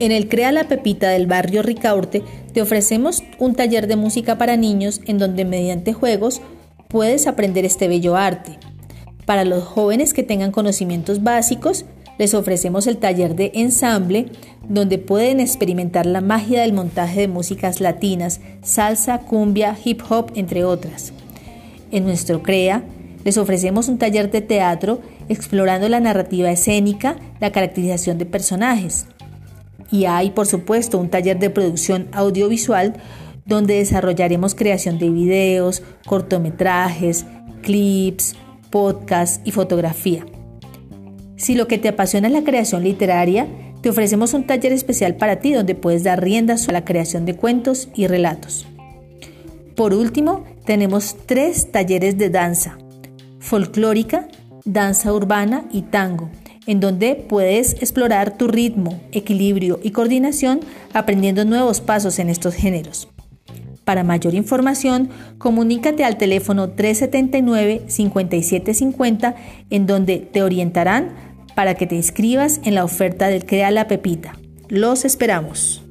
En el Crea la Pepita del barrio Ricaurte te ofrecemos un taller de música para niños en donde mediante juegos puedes aprender este bello arte. Para los jóvenes que tengan conocimientos básicos, les ofrecemos el taller de ensamble donde pueden experimentar la magia del montaje de músicas latinas, salsa, cumbia, hip hop, entre otras. En nuestro CREA les ofrecemos un taller de teatro explorando la narrativa escénica, la caracterización de personajes. Y hay, por supuesto, un taller de producción audiovisual donde desarrollaremos creación de videos, cortometrajes, clips, podcasts y fotografía. Si lo que te apasiona es la creación literaria, te ofrecemos un taller especial para ti donde puedes dar riendas a la creación de cuentos y relatos. Por último, tenemos tres talleres de danza, folclórica, danza urbana y tango, en donde puedes explorar tu ritmo, equilibrio y coordinación aprendiendo nuevos pasos en estos géneros. Para mayor información, comunícate al teléfono 379-5750 en donde te orientarán para que te inscribas en la oferta del Crea la Pepita. Los esperamos.